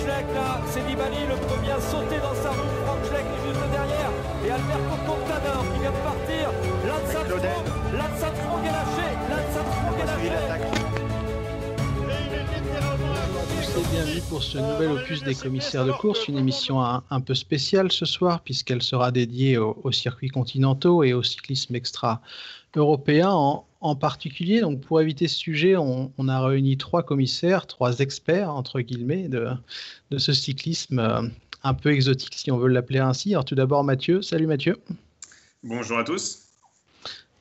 Schleck là, c'est Nibali le premier à sauter dans sa roue. Franck Schleck est juste derrière. Et Alberto Contador qui vient de partir. Lance Armstrong est lâché. Lance Armstrong est lâché. bienvenue pour ce nouvel opus des commissaires de course, une émission un, un peu spéciale ce soir puisqu'elle sera dédiée aux, circuits continentaux et au cyclisme extra européen en, en particulier. Donc pour éviter ce sujet, on, on, a réuni trois commissaires, trois experts entre guillemets de, de ce cyclisme euh, un peu exotique si on veut l'appeler ainsi. Alors tout d'abord Mathieu, salut Mathieu. Bonjour à tous.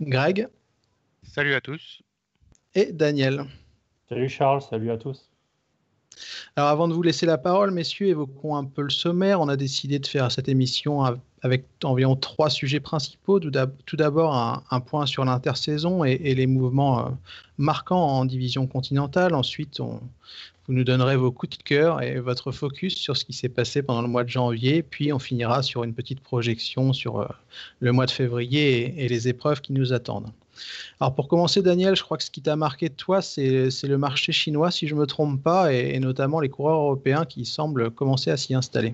Greg. Salut à tous. Et Daniel. Salut Charles, salut à tous. Alors avant de vous laisser la parole, messieurs, évoquons un peu le sommaire. On a décidé de faire cette émission avec environ trois sujets principaux. Tout d'abord, un, point sur l'intersaison et, les mouvements euh, marquants en division continentale. Ensuite, vous nous donnerez vos coups de cœur et votre focus sur ce qui s'est passé pendant le mois de janvier. Puis on finira sur une petite projection sur euh, le mois de février et les épreuves qui nous attendent. Alors pour commencer, Daniel, je crois que ce qui t'a marqué de toi, c'est le marché chinois, si je ne me trompe pas, et, notamment les coureurs européens qui semblent commencer à s'y installer.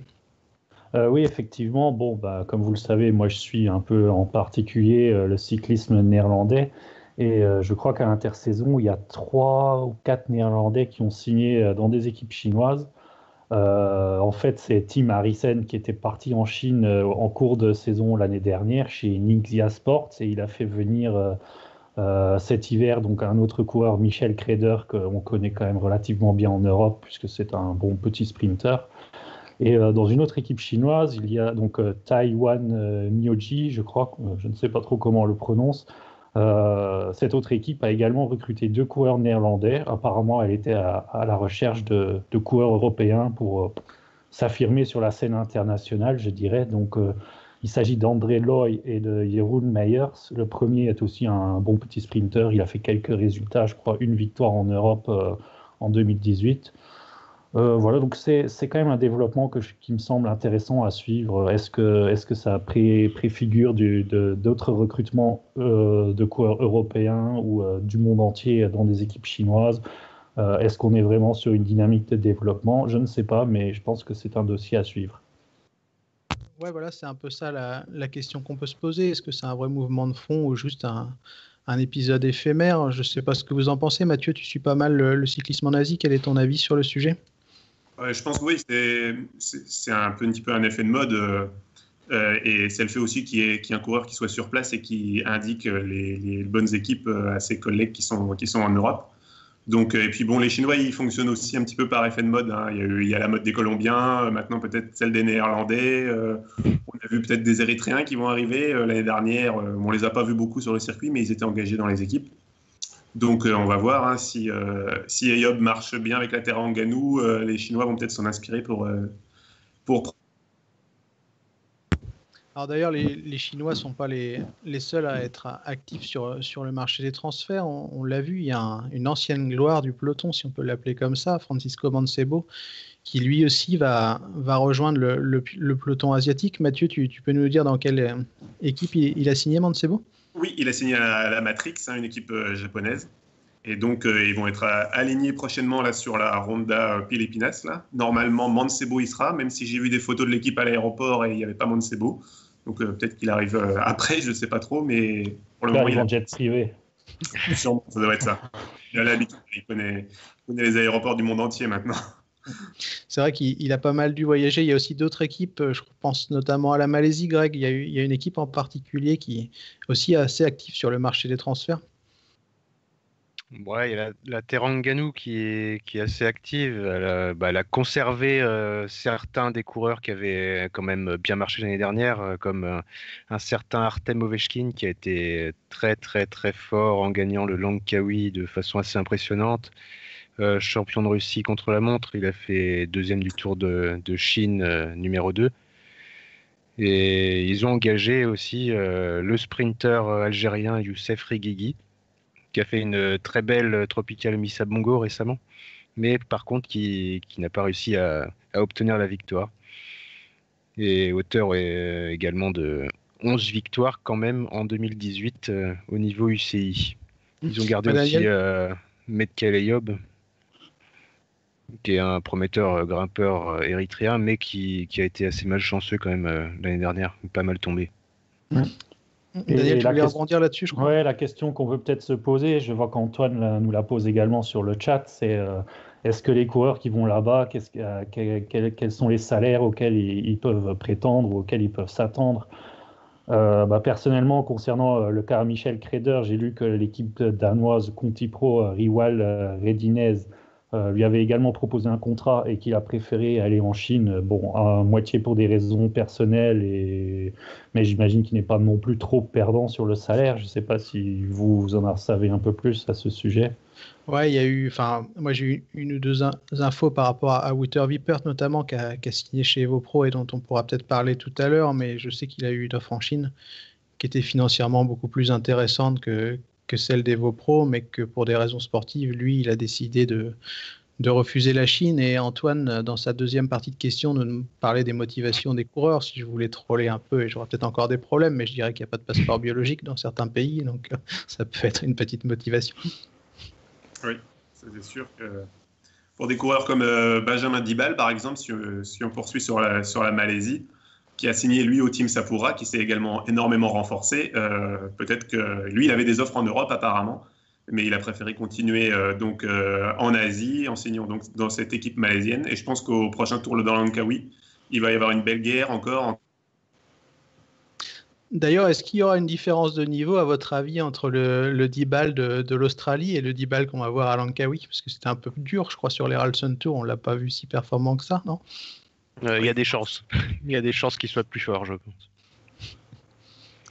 Euh, oui, effectivement. Bon, bah, comme vous le savez, moi je suis un peu en particulier euh, le cyclisme néerlandais. Et euh, je crois qu'à l'intersaison, il y a trois ou quatre Néerlandais qui ont signé dans des équipes chinoises. En fait, c'est Tim Harrison qui était parti en Chine en cours de saison l'année dernière chez Nixia Sports et il a fait venir euh, cet hiver, donc un autre coureur, Michel Kreder, qu'on connaît quand même relativement bien en Europe, puisque c'est un bon petit sprinter. Et euh, dans une autre équipe chinoise, il y a donc euh, Taiwan Mioji, je crois, je ne sais pas trop comment on le prononce. Cette autre équipe a également recruté deux coureurs néerlandais. Apparemment, elle était à, la recherche de, coureurs européens pour s'affirmer sur la scène internationale, je dirais. Donc, il s'agit d'André Loy et de Jeroen Meyers. Le premier est aussi un bon petit sprinter. Il a fait quelques résultats, je crois, une victoire en Europe euh, en 2018. Euh, voilà, donc c'est quand même un développement que qui me semble intéressant à suivre. Est-ce que, est -ce que ça pré, préfigure d'autres recrutements euh, de coureurs européens ou du monde entier dans des équipes chinoises? Est-ce qu'on est vraiment sur une dynamique de développement? Je ne sais pas, mais je pense que c'est un dossier à suivre. Ouais, voilà, c'est un peu ça la, question qu'on peut se poser. Est-ce que c'est un vrai mouvement de fond ou juste un, épisode éphémère? Je ne sais pas ce que vous en pensez. Mathieu, tu suis pas mal le, cyclisme en Asie. Quel est ton avis sur le sujet? Je pense que oui, c'est un, petit peu un effet de mode. Euh, euh, et c'est le fait aussi qu'il y, ait un coureur qui soit sur place et qui indique les, les bonnes équipes à ses collègues qui sont, en Europe. Donc, euh, et puis bon, les Chinois, ils fonctionnent aussi un petit peu par effet de mode. Hein. Il, y a la mode des Colombiens, euh, maintenant peut-être celle des Néerlandais. Euh, on a vu peut-être des Érythréens qui vont arriver. L'année dernière, on les a pas vus beaucoup sur le circuit, mais ils étaient engagés dans les équipes. Donc on va voir hein, si, si Ayob marche bien avec la Terra Nganou, les Chinois vont peut-être s'en inspirer pour, pour d'ailleurs, les, Chinois ne sont pas les, seuls à être actifs sur, sur le marché des transferts. On, l'a vu, il y a une ancienne gloire du peloton, si on peut l'appeler comme ça, Francisco Mancebo, qui lui aussi va rejoindre le, peloton asiatique. Mathieu, tu, peux nous dire dans quelle équipe il, a signé Mancebo? Oui, il a signé à la Matrix, hein, une équipe euh, japonaise. Et donc, euh, ils vont être alignés prochainement là, sur la Ronda Pilipinas. Là. Normalement, Mancebo y sera, même si j'ai vu des photos de l'équipe à l'aéroport et il n'y avait pas Mancebo. Donc euh, peut-être qu'il arrive euh, après, je ne sais pas trop, mais pour le moment. Il a jet privé. Sûrement, ça doit être ça. Il a l'habitude, il connaît, les aéroports du monde entier maintenant. C'est vrai qu'il a pas mal dû voyager. Il y a aussi d'autres équipes, je pense notamment à la Malaisie, Greg. Il y, a une équipe en particulier qui est aussi assez active sur le marché des transferts. Ouais, il y a la, qui est, qui est assez active. Elle a, bah, conservé euh, certains des coureurs qui avaient quand même bien marché l'année dernière, euh, comme euh, un certain Artem Ovechkin qui a été très très très fort en gagnant le Langkawi de façon assez impressionnante. Champion de Russie contre la montre, il a fait deuxième du Tour de, de Chine numéro 2. Et ils ont engagé aussi le sprinter algérien Youssef Rigigi qui a fait une très belle Tropical Missa Bongo récemment. mais par contre qui, n'a pas réussi à, obtenir la victoire. Et auteur est également de 11 victoires quand même en 2018 au niveau UCI. Ils ont gardé aussi Metkel Yob, qui est un prometteur grimpeur érythréen, mais qui, qui, a été assez malchanceux quand même l'année dernière, pas mal tombé. Daniel, tu voulais rebondir là-dessus, je crois. Oui, la question qu'on veut peut-être se poser, je vois qu'Antoine nous la pose également sur le chat, c'est euh, est-ce que les coureurs qui vont là-bas, euh, quels sont les salaires auxquels ils, peuvent prétendre ou auxquels ils peuvent s'attendre? Euh, bah, Personnellement, concernant le cas Michel Kreder, j'ai lu que l'équipe danoise Conti Pro Riwal Redinez euh, lui avait également proposé un contrat et qu'il a préféré aller en Chine, bon, à moitié pour des raisons personnelles, et... mais j'imagine qu'il n'est pas non plus trop perdant sur le salaire. Je ne sais pas si vous, en savez un peu plus à ce sujet. Ouais, il y a eu, enfin, moi j'ai eu une ou deux infos par rapport à, Wouter Vipert notamment, qui a, signé chez EvoPro et dont on pourra peut-être parler tout à l'heure, mais je sais qu'il a eu une offre en Chine qui était financièrement beaucoup plus intéressante que, que celle des Pro, mais que pour des raisons sportives, lui, il a décidé de, de refuser la Chine. Et Antoine, dans sa deuxième partie de question, nous parlait des motivations des coureurs. Si je voulais troller un peu, et j'aurais peut-être encore des problèmes, mais je dirais qu'il n'y a pas de passeport biologique dans certains pays, donc ça peut être une petite motivation. Oui, c'est sûr que pour des coureurs comme euh, Benjamin Dibal, par exemple, si, si, on poursuit sur la, sur la Malaisie, qui a signé lui au Team Sapura, qui s'est également énormément renforcé. Euh, peut-être que lui, il avait des offres en Europe apparemment, mais il a préféré continuer euh, donc euh, en Asie, en signant donc dans cette équipe malaisienne. Et je pense qu'au prochain tour dans Langkawi, il va y avoir une belle guerre encore. D'ailleurs, est-ce qu'il y aura une différence de niveau, à votre avis, entre le, le 10 balles de, l'Australie et le 10 balles qu'on va voir à Langkawi? Parce que c'était un peu dur, je crois, sur les Ralston Tour. On ne l'a pas vu si performant que ça, non? Euh, il y a des chances. Il y a des chances qu'il soit plus fort, je pense.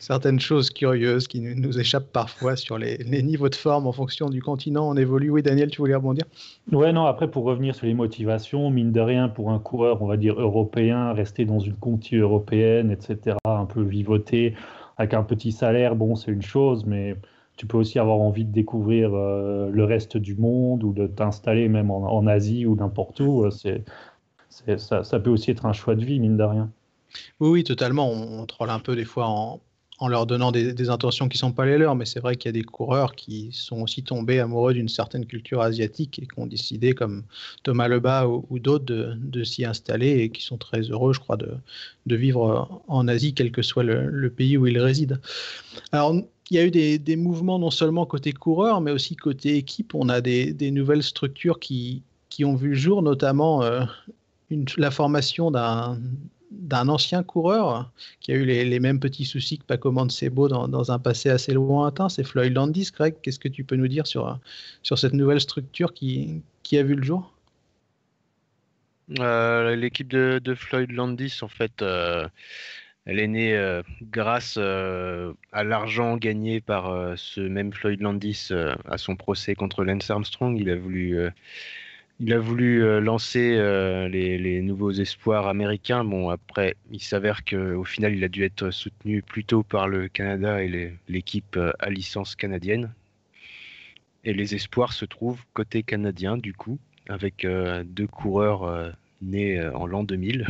Certaines choses curieuses qui nous échappent parfois sur les, niveaux de forme en fonction du continent. On évolue. Oui, Daniel, tu voulais rebondir? Ouais, non, après, pour revenir sur les motivations, mine de rien, pour un coureur, on va dire européen, rester dans une conti européenne, etc., un peu vivoter, avec un petit salaire, bon, c'est une chose, mais tu peux aussi avoir envie de découvrir euh, le reste du monde ou de t'installer même en, en Asie ou n'importe où. C'est ça, peut aussi être un choix de vie, mine de rien. Oui, oui, totalement. On, troll un peu des fois en, leur donnant des, intentions qui ne sont pas les leurs, mais c'est vrai qu'il y a des coureurs qui sont aussi tombés amoureux d'une certaine culture asiatique et qui ont décidé, comme Thomas Lebas ou, d'autres, de, s'y installer et qui sont très heureux, je crois, de, vivre en Asie, quel que soit le, pays où ils résident. Alors, il y a eu des, mouvements non seulement côté coureur, mais aussi côté équipe. On a des, nouvelles structures qui, ont vu le jour, notamment euh, la formation d'un ancien coureur qui a eu les, mêmes petits soucis que Paco Mancebo dans, dans un passé assez lointain, c'est Floyd Landis. Greg, qu'est-ce que tu peux nous dire sur, sur cette nouvelle structure qui, qui a vu le jour? Euh, L'équipe de, Floyd Landis, en fait, euh, elle est née euh, grâce à l'argent gagné par ce même Floyd Landis à son procès contre Lance Armstrong. Il a voulu il a voulu euh, lancer euh, les, nouveaux espoirs américains. Bon, après, il s'avère qu'au final, il a dû être soutenu plutôt par le Canada et l'équipe euh, à licence canadienne. Et les espoirs se trouvent côté canadien, du coup, avec deux coureurs nés en l'an 2000.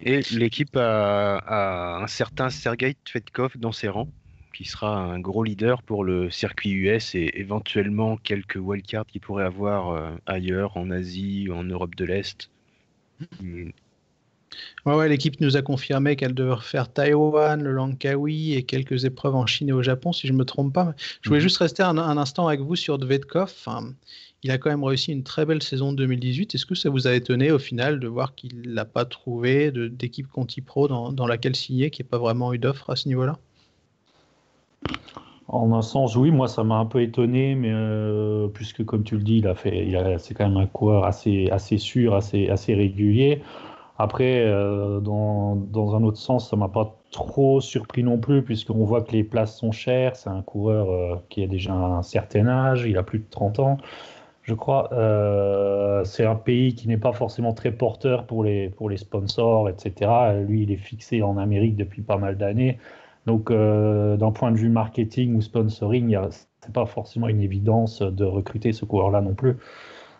Et l'équipe a, un certain Sergei Tvetkov dans ses rangs qui sera un gros leader pour le circuit US et éventuellement quelques wildcards qu'il pourrait avoir euh, ailleurs, en Asie, en Europe de l'Est. Mm. Ouais, l'équipe nous a confirmé qu'elle devrait faire Taïwan, le Langkawi et quelques épreuves en Chine et au Japon, si je ne me trompe pas. Je voulais mm-hmm. juste rester un, instant avec vous sur Dvetkov. il a quand même réussi une très belle saison 2018. Est-ce que ça vous a étonné au final de voir qu'il n'a pas trouvé d'équipe Conti Pro dans, dans laquelle signer, qu'il n'y ait pas vraiment eu d'offre à ce niveau-là? En un sens, oui, moi ça m'a un peu étonné, mais euh, puisque comme tu le dis, il a fait, c'est quand même un coureur assez, assez sûr, assez, assez régulier. Après, euh, dans, dans, un autre sens, ça m'a pas trop surpris non plus, puisqu'on voit que les places sont chères. C'est un coureur euh, qui a déjà un certain âge, il a plus de 30 ans, je crois. c'est un pays qui n'est pas forcément très porteur pour les, pour les sponsors, etc. Lui, il est fixé en Amérique depuis pas mal d'années. Donc, d'un point de vue marketing ou sponsoring, c'est pas forcément une évidence de recruter ce coureur-là non plus.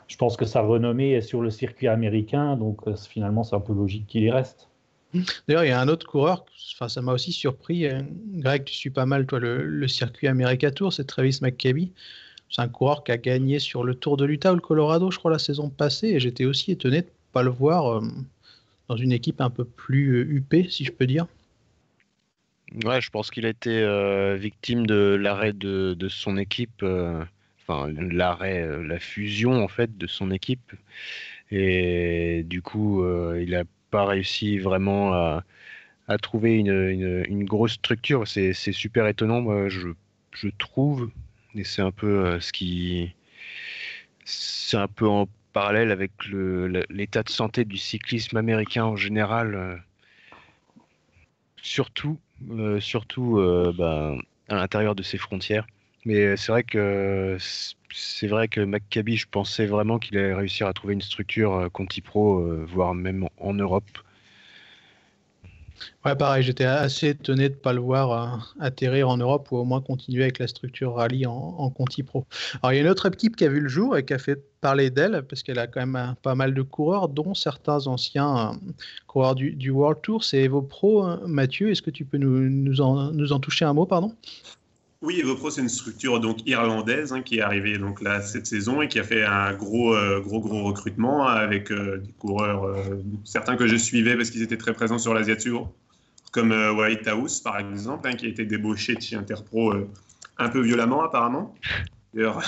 Je pense que sa renommée est sur le circuit américain, donc finalement, c'est un peu logique qu'il y reste. D'ailleurs, il y a un autre coureur, ça m'a aussi surpris. Greg, tu suis pas mal, toi, le, circuit America Tour, c'est Travis McCabe. C'est un coureur qui a gagné sur le Tour de l'Utah ou le Colorado, je crois, la saison passée. Et j'étais aussi étonné de ne pas le voir euh, dans une équipe un peu plus huppée, si je peux dire. Ouais, je pense qu'il a été euh, victime de l'arrêt de, son équipe, euh, enfin l'arrêt, la fusion en fait de son équipe. Et du coup, il n'a pas réussi vraiment à, trouver une, grosse structure. C'est super étonnant, moi, je, je trouve, et c'est un peu euh, ce qui. C'est un peu en parallèle avec l'état de santé du cyclisme américain en général. Euh, surtout, euh, surtout bah, à l'intérieur de ses frontières. Mais c'est vrai que c'est vrai que je pensais vraiment qu'il allait réussir à trouver une structure Conti Pro, voire même en Europe. Ouais, pareil, j'étais assez étonné de ne pas le voir euh, atterrir en Europe ou au moins continuer avec la structure rallye en, Conti Pro. Alors, il y a une autre équipe qui a vu le jour et qui a fait parler d'elle parce qu'elle a quand même euh, pas mal de coureurs, dont certains anciens euh, coureurs du, World Tour. C'est Evo Pro, Mathieu. Est-ce que tu peux nous, nous, en, nous en toucher un mot, pardon? Oui, EvoPro, c'est une structure donc irlandaise hein, qui est arrivée donc là cette saison et qui a fait un gros, gros, gros recrutement avec des coureurs, certains que je suivais parce qu'ils étaient très présents sur l'Asia Tour, comme euh, Whitehouse, par exemple, hein, qui a été débauché de chez Interpro euh, un peu violemment, apparemment. D'ailleurs,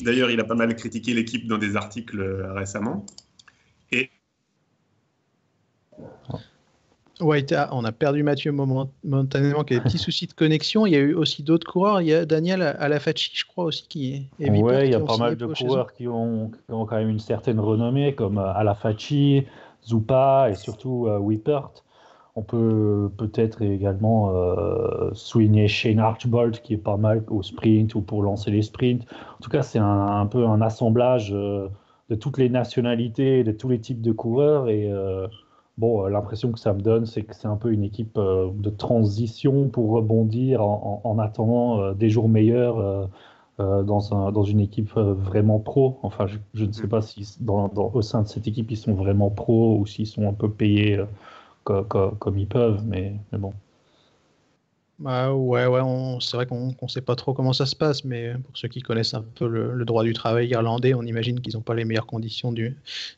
il a pas mal critiqué l'équipe dans des articles euh, récemment. Et. On a perdu Mathieu momentanément, qui a des petits soucis de connexion. Il y a eu aussi d'autres coureurs. Il y a Daniel Alafachi, je crois aussi, qui est. Oui, il y a pas mal de coureurs qui ont, quand même une certaine renommée, comme Alafachi, Zupa et surtout Whippert. On peut peut-être également euh, souligner Shane Archibald qui est pas mal au sprint ou pour lancer les sprints. En tout cas, c'est un, peu un assemblage euh, de toutes les nationalités, de tous les types de coureurs. Et euh, bon, l'impression que ça me donne, c'est que c'est un peu une équipe de transition pour rebondir en, attendant des jours meilleurs. dans, une équipe vraiment pro. Enfin, je, ne sais pas si au sein de cette équipe, ils sont vraiment pro ou s'ils sont un peu payés comme, ils peuvent, mais, mais bon. Bah ouais, ouais, c'est vrai qu'on ne sait pas trop comment ça se passe, mais pour ceux qui connaissent un peu le, droit du travail irlandais, on imagine qu'ils n'ont pas les meilleures conditions du,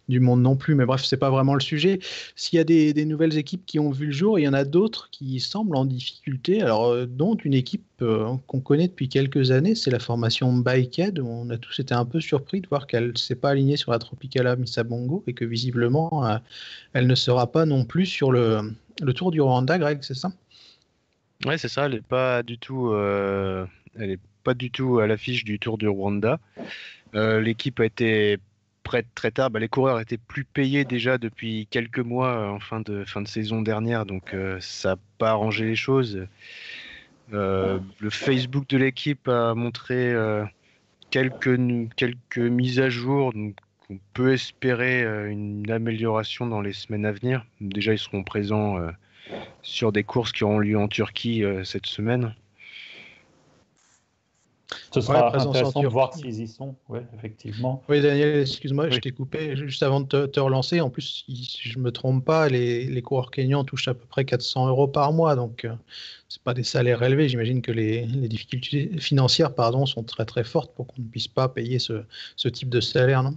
monde non plus. Mais bref, c'est pas vraiment le sujet. S'il y a des, nouvelles équipes qui ont vu le jour, il y en a d'autres qui semblent en difficulté. Alors, euh, dont une équipe euh, qu'on connaît depuis quelques années, c'est la formation Bikehead. On a tous été un peu surpris de voir qu'elle ne s'est pas alignée sur la Tropicala Misabongo et que visiblement, euh, elle ne sera pas non plus sur le Tour du Rwanda, Greg, c'est ça? Ouais, c'est ça. Elle n'est pas du tout, euh, elle est pas du tout à l'affiche du Tour du Rwanda. Euh, l'équipe a été prête très tard. Bah, les coureurs étaient plus payés déjà depuis quelques mois euh, en fin de fin de saison dernière, donc ça n'a pas arrangé les choses. le Facebook de l'équipe a montré quelques quelques mises à jour. Donc on peut espérer une amélioration dans les semaines à venir. Déjà, ils seront présents sur des courses qui auront lieu en Turquie euh, cette semaine. Ce sera intéressant de voir s'ils y sont, oui, effectivement. Oui, Daniel, excuse-moi, je t'ai coupé juste avant de te, relancer. En plus, si je ne me trompe pas, les, les coureurs kenyans touchent à peu près 400 euros par mois, donc euh, ce pas des salaires élevés. J'imagine que les, les, difficultés financières pardon, sont très très fortes pour qu'on ne puisse pas payer ce, ce type de salaire, non?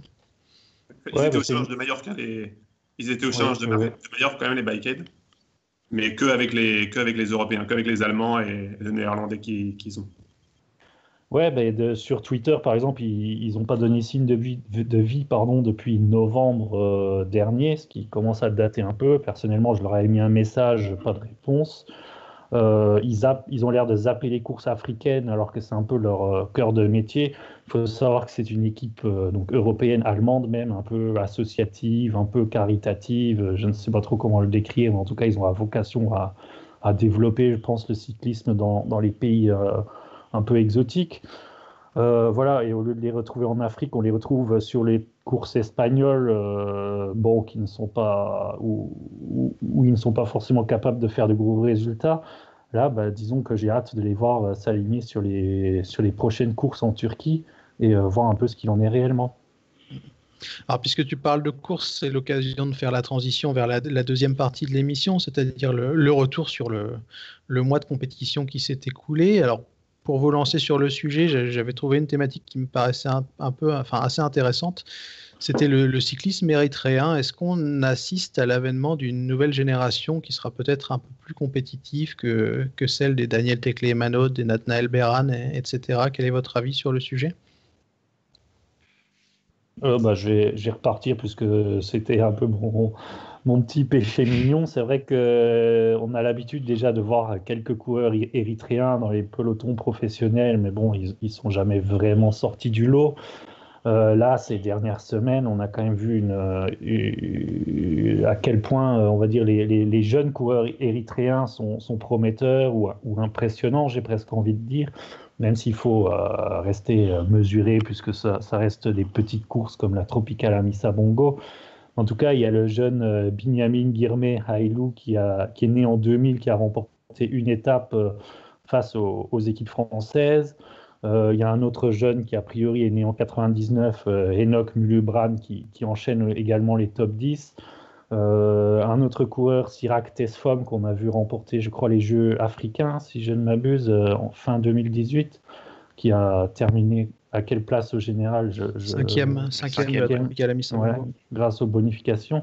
Ils étaient au challenge de Mallorca, les... ils étaient au challenge de, Mallorca quand même, les bikeheads mais que avec les, que avec les Européens, qu'avec les Allemands et les Néerlandais qu'ils ont. Ouais, ben sur Twitter, par exemple, ils n'ont pas donné signe de vie, pardon, depuis novembre euh, dernier, ce qui commence à dater un peu. Personnellement, je leur ai mis un message, pas de réponse. Euh, ils, ils, ont l'air de zapper les courses africaines alors que c'est un peu leur euh, cœur de métier. Il faut savoir que c'est une équipe euh, donc européenne, allemande même, un peu associative, un peu caritative. Je ne sais pas trop comment le décrire, mais en tout cas, ils ont la vocation à, à développer, je pense, le cyclisme dans, dans les pays un peu exotiques. voilà, et au lieu de les retrouver en Afrique, on les retrouve sur les courses espagnoles, bon, qui ne sont pas, où, où, ils ne sont pas forcément capables de faire de gros résultats. Là, bah, disons que j'ai hâte de les voir s'aligner sur les, sur les prochaines courses en Turquie et voir un peu ce qu'il en est réellement. Alors, puisque tu parles de course, c'est l'occasion de faire la transition vers la, deuxième partie de l'émission, c'est-à-dire le, retour sur le, le, mois de compétition qui s'est écoulé. Alors, pour vous lancer sur le sujet, j'avais trouvé une thématique qui me paraissait un, peu, enfin, assez intéressante. C'était le, cyclisme érythréen. Est-ce qu'on assiste à l'avènement d'une nouvelle génération qui sera peut-être un peu plus compétitive que, que celle des Daniel Teclé-Manod, des Nathanael Beran, etc. Quel est votre avis sur le sujet? Euh, bah, je, vais, repartir puisque c'était un peu mon, petit péché mignon. C'est vrai qu'on euh, a l'habitude déjà de voir quelques coureurs érythréens dans les pelotons professionnels, mais bon, ils ne sont jamais vraiment sortis du lot. Euh, là, ces dernières semaines, on a quand même vu une, à quel point, on va dire, les, jeunes coureurs érythréens sont, prometteurs ou impressionnants, j'ai presque envie de dire même s'il faut euh, rester euh, mesuré, puisque ça, reste des petites courses comme la Tropicale Amissa Bongo. En tout cas, il y a le jeune euh, Binyamin Girmé Hailou qui, qui est né en 2000, qui a remporté une étape face aux, équipes françaises. il y a un autre jeune qui, a priori, est né en 99, Enoch Mulubran, qui, qui, enchaîne également les top 10. Euh, un autre coureur, Sirac Tesfom, qu'on a vu remporter, je crois, les Jeux africains, si je ne m'abuse, euh, en fin 2018, qui a terminé à quelle place au général je, Cinquième, cinquième, grâce aux bonifications.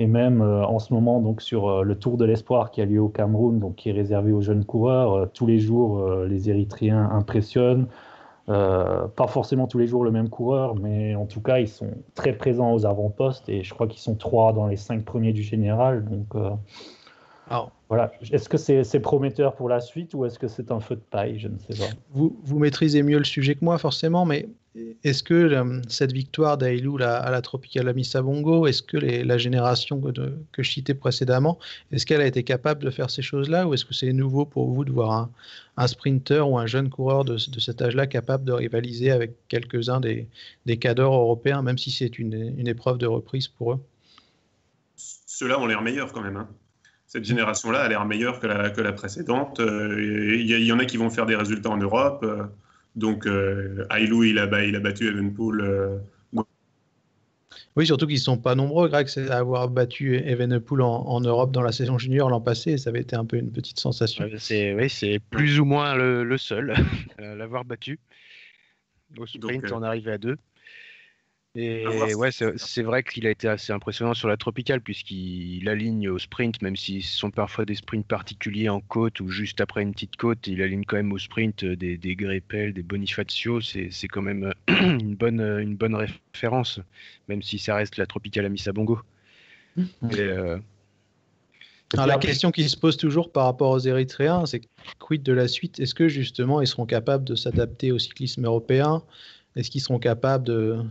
Et même euh, en ce moment, donc sur le Tour de l'Espoir qui a lieu au Cameroun, donc qui est réservé aux jeunes coureurs, tous les jours, les Érythréens impressionnent. Euh, pas forcément tous les jours le même coureur, mais en tout cas, ils sont très présents aux avant-postes et je crois qu'ils sont trois dans les cinq premiers du général. Donc, euh, voilà. Est-ce que c'est prometteur pour la suite ou est-ce que c'est un feu de paille? Je ne sais pas. Vous, vous maîtrisez mieux le sujet que moi, forcément, mais est-ce que euh, cette victoire d'Ailou à la Tropical Amissa Bongo, est-ce que la génération que, je citais précédemment, est-ce qu'elle a été capable de faire ces choses-là ou est-ce que c'est nouveau pour vous de voir un, sprinter ou un jeune coureur de, cet âge-là capable de rivaliser avec quelques-uns des, des cadors européens, même si c'est une, épreuve de reprise pour eux? Ceux-là ont l'air meilleurs quand même. Hein. Cette génération-là a l'air meilleure que la, que la précédente. Euh, il y, en a qui vont faire des résultats en Europe. Euh, donc, euh, Ailou, il a, il a battu Evenpool. Euh, oui, surtout qu'ils ne sont pas nombreux, Greg, c'est avoir battu Evenepoel en, en, Europe dans la saison junior l'an passé. Ça avait été un peu une petite sensation. c'est oui, c'est plus ou moins le, seul à l'avoir battu. Au sprint, on arrivait à deux. Et ouais, c'est vrai qu'il a été assez impressionnant sur la tropicale, puisqu'il aligne au sprint, même si ce sont parfois des sprints particuliers en côte ou juste après une petite côte, il aligne quand même au sprint des, des Greppel, des Bonifacio. C'est quand même une bonne, une bonne référence, même si ça reste la tropicale à Missabongo. Mmh. Euh, Alors, la question qui se pose toujours par rapport aux Érythréens, c'est quid de la suite? Est-ce que justement ils seront capables de s'adapter au cyclisme européen? Est-ce qu'ils seront capables de,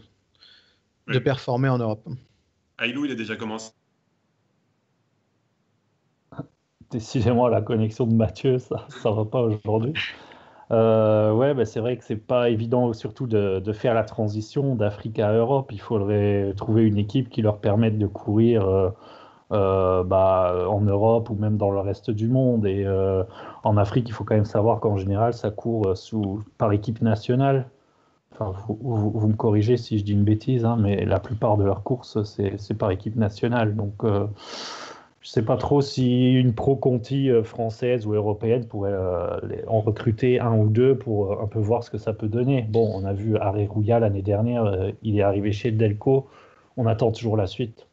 de performer en Europe. Ailou, il a déjà commencé. Décidément, la connexion de Mathieu, ça ne va pas aujourd'hui. Euh, ouais, bah, c'est vrai que c'est pas évident, surtout de, faire la transition d'Afrique à Europe. Il faudrait trouver une équipe qui leur permette de courir euh, euh, bah, en Europe ou même dans le reste du monde. Et en Afrique, il faut quand même savoir qu'en général, ça court sous, par équipe nationale vous, me corrigez si je dis une bêtise, hein, mais la plupart de leurs courses, c'est par équipe nationale. Donc, euh, je ne sais pas trop si une pro Conti euh, française ou européenne pourrait euh, en recruter un ou deux pour un peu voir ce que ça peut donner. Bon, on a vu Aré Rouya l'année dernière, il est arrivé chez Delco. On attend toujours la suite.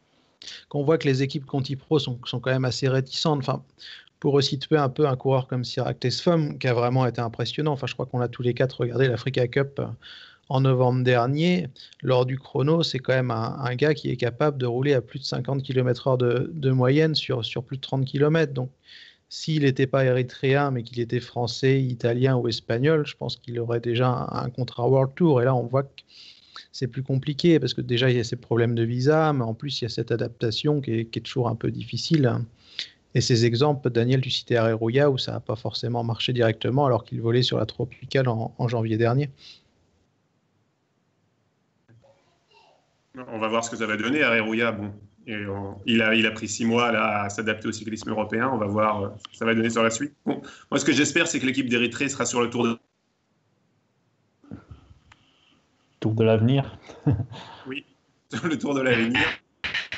Qu'on voit que les équipes Conti Pro sont, quand même assez réticentes. Pour resituer un peu un coureur comme Sirac Tesfom, qui a vraiment été impressionnant. Enfin, je crois qu'on a tous les quatre regardé l'Africa Cup en novembre dernier, lors du chrono, c'est quand même un, gars qui est capable de rouler à plus de 50 km/h de, moyenne sur, sur plus de 30 km. Donc, s'il n'était pas érythréen, mais qu'il était français, italien ou espagnol, je pense qu'il aurait déjà un, contrat World Tour. Et là, on voit que c'est plus compliqué parce que déjà, il y a ces problèmes de visa, mais en plus, il y a cette adaptation qui est, toujours un peu difficile. Et ces exemples, Daniel, tu citais Areruya, où ça n'a pas forcément marché directement alors qu'il volait sur la tropicale en janvier dernier. On va voir ce que ça va donner. Areruya, bon, il, a, il a pris six mois là, à s'adapter au cyclisme européen. On va voir euh, ce que ça va donner sur la suite. Bon, moi, ce que j'espère, c'est que l'équipe d'Érythrée sera sur le tour de. Tour de l'avenir Oui, sur le tour de l'avenir.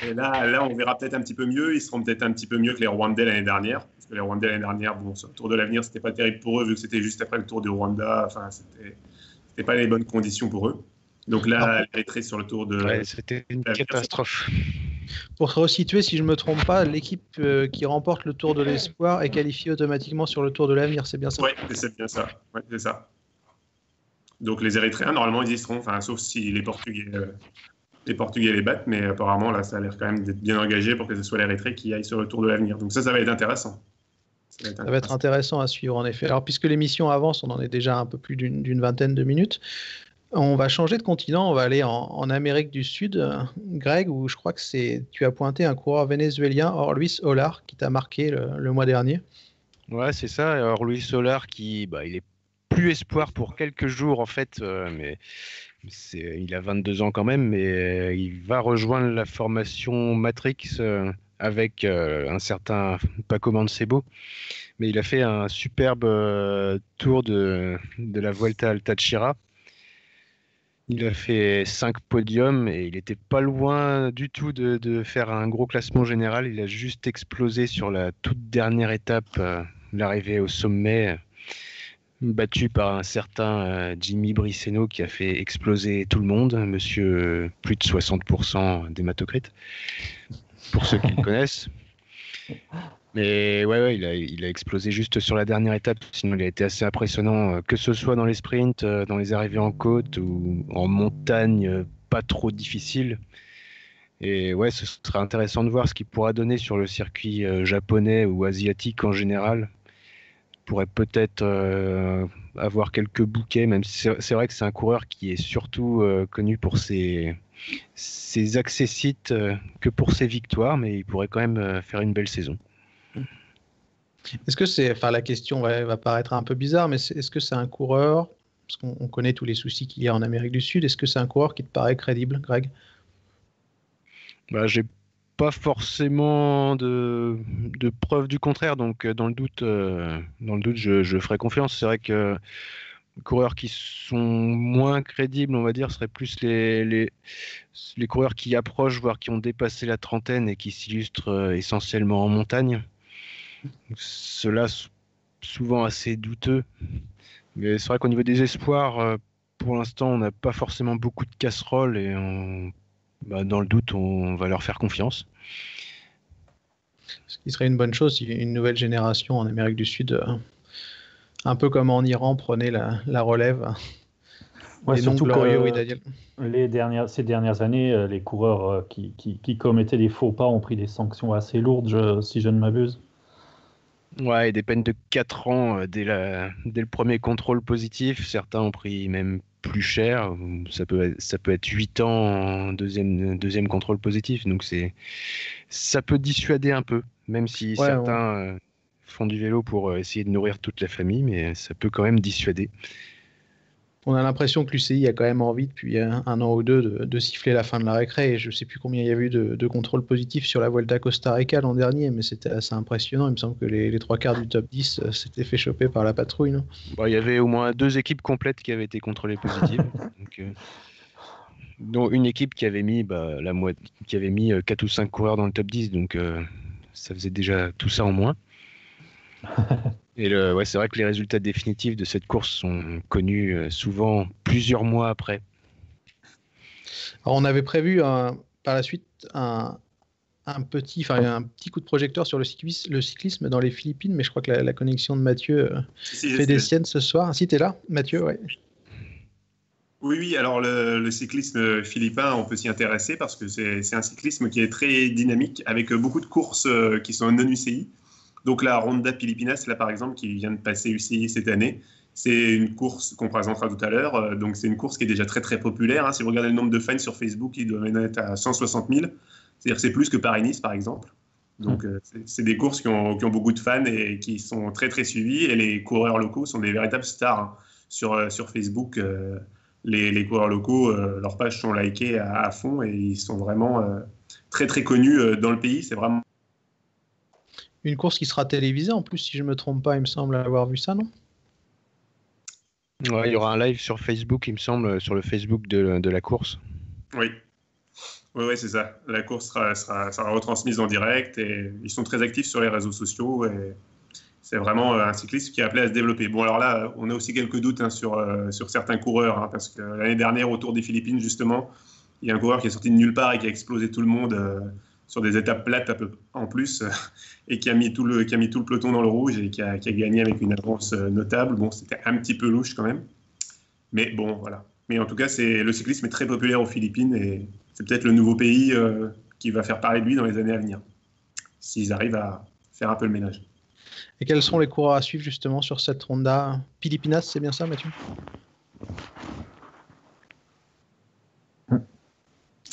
Et là, là, on verra peut-être un petit peu mieux. Ils seront peut-être un petit peu mieux que les Rwandais l'année dernière. Parce que les Rwandais l'année dernière, bon, sur le tour de l'avenir, c'était pas terrible pour eux, vu que c'était juste après le tour du Rwanda. Enfin, c'était pas les bonnes conditions pour eux. Donc là, elle est sur le tour de. Ouais, c'était une catastrophe. Pour se resituer, si je ne me trompe pas, l'équipe euh, qui remporte le Tour de l'Espoir est qualifiée automatiquement sur le Tour de l'Avenir, c'est bien ça? Oui, c'est bien ça. Ouais, c'est ça. Donc les Érythréens, normalement, ils y seront, enfin, sauf si les Portugais, euh, les Portugais les battent, mais apparemment, là, ça a l'air quand même d'être bien engagé pour que ce soit l'Érythrée qui aille sur le Tour de l'Avenir. Donc ça, ça va être intéressant. Ça va, être ça va être intéressant à suivre, en effet. Alors, puisque l'émission avance, on en est déjà un peu plus d'une vingtaine de minutes. On va changer de continent, on va aller en, Amérique du Sud, Greg, où je crois que c'est tu as pointé un coureur vénézuélien, Luis Olar, qui t'a marqué le, mois dernier. Ouais, c'est ça. Luis Olar, qui bah, il est plus espoir pour quelques jours en fait, euh, mais il a 22 ans quand même, mais euh, il va rejoindre la formation Matrix euh, avec un certain Paco Mancebo. Mais il a fait un superbe tour de, la Vuelta al Táchira il a fait 5 podiums et il n'était pas loin du tout de, faire un gros classement général. Il a juste explosé sur la toute dernière étape, euh, l'arrivée au sommet, battu par un certain euh, Jimmy Brisseno qui a fait exploser tout le monde, monsieur euh, plus de 60% d'hématocrite, pour ceux qui le connaissent. Mais ouais, il, a, il, a, explosé juste sur la dernière étape. Sinon, il a été assez impressionnant, euh, que ce soit dans les sprints, dans les arrivées en côte ou en montagne, pas trop difficile. Et ouais, ce serait intéressant de voir ce qu'il pourra donner sur le circuit japonais ou asiatique en général. Pourrait peut-être avoir quelques bouquets, même si c'est vrai que c'est un coureur qui est surtout connu pour ses, ses accessites que pour ses victoires, mais il pourrait quand même faire une belle saison. Est-ce que c'est, enfin la question va, paraître un peu bizarre, mais est-ce que c'est un coureur, parce qu'on connaît tous les soucis qu'il y a en Amérique du Sud, est-ce que c'est un coureur qui te paraît crédible, Greg? Bah, J'ai pas forcément de, de preuves du contraire, donc euh, dans le doute, euh, dans le doute, je, ferai confiance. C'est vrai que les coureurs qui sont moins crédibles, on va dire, seraient plus les, coureurs qui approchent, voire qui ont dépassé la trentaine et qui s'illustrent euh, essentiellement en montagne. Cela souvent assez douteux. Mais c'est vrai qu'au niveau des espoirs, pour l'instant, on n'a pas forcément beaucoup de casseroles et bah, dans le doute, on va leur faire confiance. Ce qui serait une bonne chose si une nouvelle génération en Amérique du Sud, euh, un peu comme en Iran, prenait la, relève. surtout les dernières, ces dernières années, euh, les coureurs qui, qui, commettaient des faux pas ont pris des sanctions assez lourdes, si je ne m'abuse. Ouais, et des peines de 4 ans euh, dès, la, dès le premier contrôle positif. Certains ont pris même plus cher. Ça peut, être, ça peut être 8 ans en deuxième, deuxième contrôle positif. Donc c'est, ça peut dissuader un peu, même si certains euh, font du vélo pour euh, essayer de nourrir toute la famille, mais ça peut quand même dissuader on a l'impression que l'UCI a quand même envie depuis un, an ou deux de, siffler la fin de la récré. je ne sais plus combien il y a eu de, contrôles positifs sur la Vuelta Costa Rica l'an dernier, mais c'était assez impressionnant. Il me semble que les, trois quarts du top 10 euh, s'étaient fait choper par la patrouille. Non? Il y avait au moins deux équipes complètes qui avaient été contrôlées positives. Euh, dont une équipe qui avait mis bah, la qui avait mis 4 euh, ou 5 coureurs dans le top 10, donc ça faisait déjà tout ça en moins. Et le, ouais, c'est vrai que les résultats définitifs de cette course sont connus euh, souvent plusieurs mois après. Alors on avait prévu par la suite un, un petit, enfin un petit coup de projecteur sur le cyclisme, le cyclisme dans les Philippines, mais je crois que la, connexion de Mathieu euh, fait des siennes ce soir. Si tu es là, Mathieu, ouais. Oui, oui, alors le, cyclisme philippin, on peut s'y intéresser parce que c'est un cyclisme qui est très dynamique avec beaucoup de courses euh, qui sont non UCI. Donc la Ronda Filipinas, là par exemple, qui vient de passer UCI cette année, c'est une course qu'on présentera tout à l'heure. Euh, donc c'est une course qui est déjà très très populaire. Hein. Si vous regardez le nombre de fans sur Facebook, il doit être à 160 000. C'est-à-dire c'est plus que Paris-Nice par exemple. Donc euh, c'est des courses qui ont, beaucoup de fans et qui sont très très suivies. Et les coureurs locaux sont des véritables stars hein. sur, euh, sur Facebook. les, coureurs locaux, leurs pages sont likées à, fond et ils sont vraiment très très connu dans le pays. C'est vraiment une course qui sera télévisée en plus, si je ne me trompe pas, il me semble avoir vu ça, non? Il y aura un live sur Facebook, il me semble, sur le Facebook de, la course. Oui. Oui, c'est ça. La course sera, sera, retransmise en direct et ils sont très actifs sur les réseaux sociaux et c'est vraiment un cycliste qui est appelé à se développer. Bon, alors là, on a aussi quelques doutes hein, sur, euh, sur certains coureurs hein, parce que l'année dernière, autour des Philippines, justement, il y a un coureur qui est sorti de nulle part et qui a explosé tout le monde. Euh, sur des étapes plates peu, en plus, euh, et qui a, mis tout le, qui a mis tout le peloton dans le rouge et qui a, qui a gagné avec une avance euh, notable. Bon, c'était un petit peu louche quand même. Mais bon, voilà. Mais en tout cas, c'est, le cyclisme est très populaire aux Philippines et c'est peut-être le nouveau pays euh, qui va faire parler de lui dans les années à venir, s'ils arrivent à faire un peu le ménage. Et quels sont les coureurs à suivre justement sur cette ronda? Philippinas, c'est bien ça, Mathieu?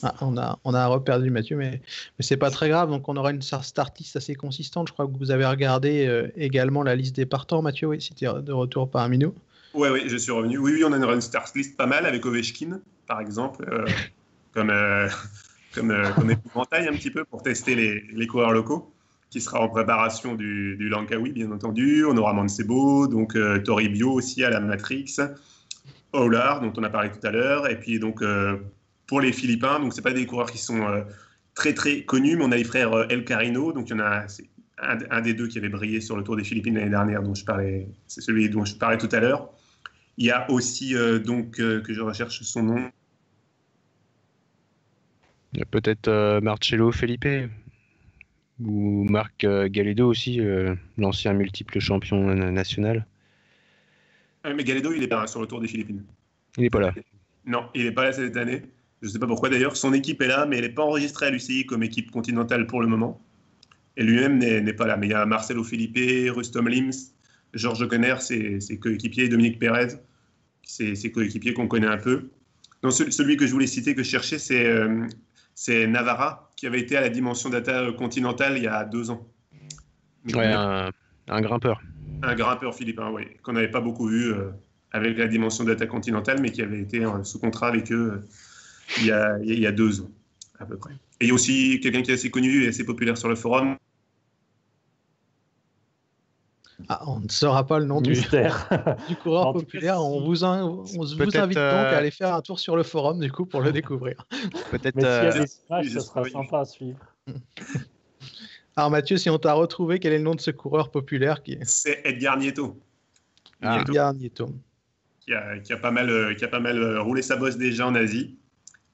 Ah, on, a, on a reperdu Mathieu, mais, mais c'est pas très grave. Donc, on aura une startiste assez consistante. Je crois que vous avez regardé euh, également la liste des partants, Mathieu. Oui, c'était de retour parmi nous. Oui, oui, je suis revenu. Oui, oui, on a une startlist pas mal avec Ovechkin, par exemple, euh, comme, euh, comme, comme épouvantail un petit peu pour tester les, les, coureurs locaux, qui sera en préparation du, du Lankawi, bien entendu. On aura Mancebo, donc Toribio aussi à la Matrix, Olar, dont on a parlé tout à l'heure, et puis donc pour les Philippins. Donc, ce pas des coureurs qui sont euh, très, très connus, mais on a les frères euh, El Carino. Donc, il y en a un, des deux qui avait brillé sur le Tour des Philippines l'année dernière, dont je parlais, c'est celui dont je parlais tout à l'heure. Il y a aussi, euh, donc, que je recherche son nom. Il y a peut-être Marcello Felipe ou Marc Galedo aussi, l'ancien multiple champion national. mais Galedo, il est pas sur le Tour des Philippines. Il n'est pas là. Non, il n'est pas là cette année. Je ne sais pas pourquoi d'ailleurs. Son équipe est là, mais elle n'est pas enregistrée à l'UCI comme équipe continentale pour le moment. Et lui-même n'est pas là. Mais il y a Marcelo Felipe, Rustom Lims, Georges Conner, ses, coéquipiers, Dominique Pérez, ses, coéquipiers qu'on connaît un peu. Donc, celui que je voulais citer, que je cherchais, c'est euh, Navarra, qui avait été à la dimension data continentale il y a deux ans. ouais, un, grimpeur. Un grimpeur philippin, oui, qu'on n'avait pas beaucoup vu euh, avec la dimension data continentale, mais qui avait été euh, sous contrat avec eux il y, a, il y a deux ans, à peu près. Et il y a aussi quelqu'un qui est assez connu et assez populaire sur le forum. Ah, on ne saura pas le nom du, du coureur populaire. on vous, on vous invite donc à aller faire un tour sur le forum du coup pour le découvrir. Peut-être. Mais s'il y a des images, ça sera sympa à suivre. Alors Mathieu, si on t'a retrouvé, quel est le nom de ce coureur populaire qui est C'est Edgar Nieto. Edgar Nieto. Qui a, qui a, pas mal, qui a pas mal roulé sa bosse déjà en Asie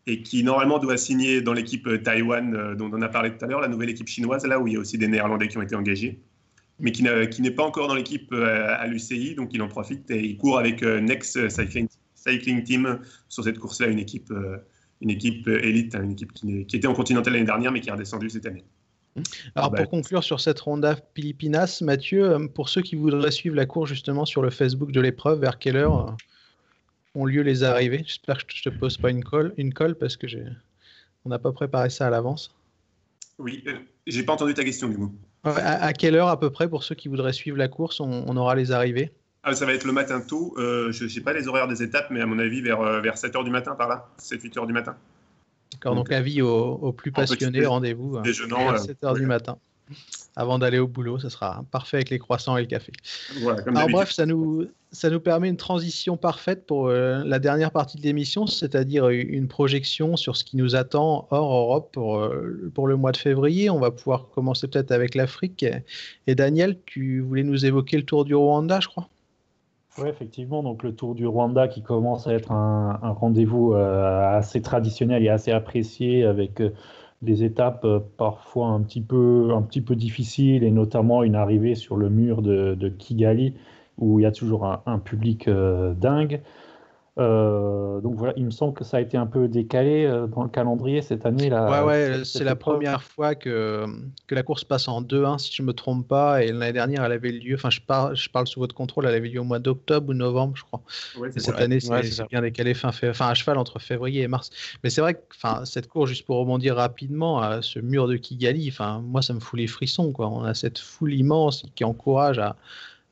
et qui normalement doit signer dans l'équipe euh, Taïwan euh, dont on a parlé tout à l'heure, la nouvelle équipe chinoise, là où il y a aussi des Néerlandais qui ont été engagés, mais qui n'est pas encore dans l'équipe euh, à l'UCI, donc il en profite et il court avec Next Cycling, Cycling Team sur cette course-là, une équipe, une équipe élite, hein, une équipe qui, qui était en continental l'année dernière, mais qui est redescendue cette année. Alors, pour conclure sur cette ronda Philippinas, Mathieu, pour ceux qui voudraient suivre la course justement sur le Facebook de l'épreuve, vers quelle heure ont lieu les arrivées. J'espère que je te pose pas une colle, une colle parce que j'ai, on n'a pas préparé ça à l'avance. Oui, euh, j'ai pas entendu ta question du coup. À, quelle heure à peu près pour ceux qui voudraient suivre la course, on, aura les arrivées? Ah, Ça va être le matin tôt. Euh, je ne sais pas les horaires des étapes, mais à mon avis vers, euh, vers 7h du matin par là, 7-8 h du matin. D'accord, donc, avis aux, plus passionnés, rendez-vous à 7h du matin avant d'aller au boulot. Ça sera parfait avec les croissants et le café. Alors bref, ça nous, ça nous permet une transition parfaite pour euh, la dernière partie de l'émission, c'est-à-dire une projection sur ce qui nous attend hors Europe pour, euh, pour le mois de février. On va pouvoir commencer peut-être avec l'Afrique. Et Daniel, tu voulais nous évoquer le Tour du Rwanda, je crois? Oui, effectivement. Donc le Tour du Rwanda qui commence à être un, rendez-vous euh, assez traditionnel et assez apprécié avec des étapes euh, parfois un petit, peu, un petit peu difficiles, et notamment une arrivée sur le mur de, de Kigali, où il y a toujours un, public euh, dingue. Euh, donc voilà, il me semble que ça a été un peu décalé euh, dans le calendrier cette année. Là, ouais, ouais, c'est la première fois que, que la course passe en 2-1, si je ne me trompe pas. Et l'année dernière, elle avait lieu, enfin, je parle, je parle sous votre contrôle, elle avait lieu au mois d'octobre ou novembre, je crois. cette année, c'est bien décalé, fin, enfin, à cheval entre février et mars. Mais c'est vrai que enfin, cette course, juste pour rebondir rapidement, à ce mur de Kigali, enfin, moi, ça me fout les frissons. Quoi. On a cette foule immense qui encourage à